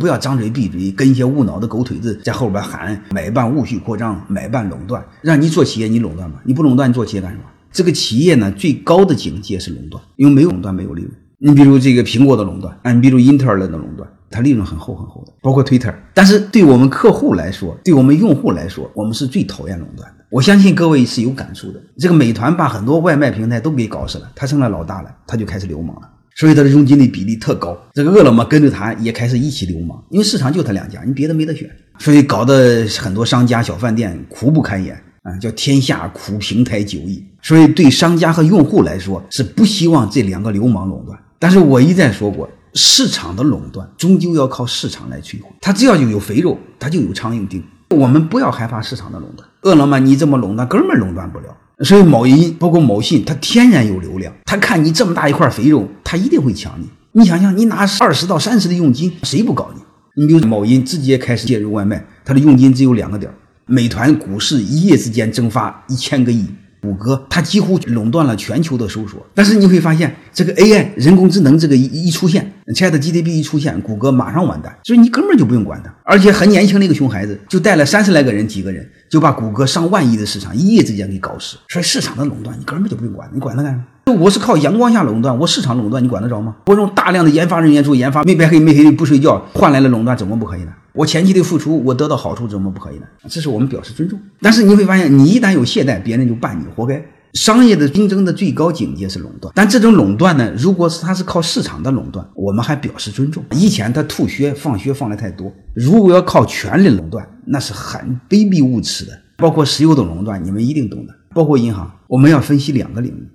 不要张嘴闭嘴，跟一些无脑的狗腿子在后边喊买办务虚扩张，买办垄断，让你做企业你垄断吗？你不垄断，你做企业干什么？这个企业呢，最高的境界是垄断，因为没有垄断没有利润。你比如这个苹果的垄断，啊，你比如英特尔的垄断，它利润很厚很厚的，包括 Twitter。但是对我们客户来说，对我们用户来说，我们是最讨厌垄断的。我相信各位是有感触的。这个美团把很多外卖平台都给搞死了，他成了老大了，他就开始流氓了，所以它的佣金的比例特高。这个饿了么跟着它也开始一起流氓，因为市场就它两家，你别的没得选，所以搞得很多商家小饭店苦不堪言。啊，叫天下苦平台久矣。所以对商家和用户来说是不希望这两个流氓垄断。但是我一再说过，市场的垄断终究要靠市场来摧毁。它只要有有肥肉，它就有苍蝇叮。我们不要害怕市场的垄断。饿了么你这么垄断，根本垄断不了。所以某音包括某信，它天然有流量。他看你这么大一块肥肉，他一定会抢你。你想想，你拿二十到三十的佣金，谁不搞你？你比如某音直接开始介入外卖，它的佣金只有两个点。美团股市一夜之间蒸发一千个亿，谷歌它几乎垄断了全球的搜索。但是你会发现，这个 AI 人工智能这个一一出现，ChatGPT 一出现，谷歌马上完蛋。所以你根本就不用管它，而且很年轻的一个熊孩子，就带了三十来个人，几个人就把谷歌上万亿的市场一夜之间给搞死。所以市场的垄断，你根本就不用管，你管它干什么？我是靠阳光下垄断，我市场垄断，你管得着吗？我用大量的研发人员做研发，没白黑没黑不睡觉，换来了垄断，怎么不可以呢？我前期的付出，我得到好处，怎么不可以呢？这是我们表示尊重。但是你会发现，你一旦有懈怠，别人就办你，活该。商业的竞争的最高境界是垄断，但这种垄断呢，如果是它是靠市场的垄断，我们还表示尊重。以前他吐血放血放的太多，如果要靠权力垄断，那是很卑鄙无耻的。包括石油的垄断，你们一定懂的。包括银行，我们要分析两个领域。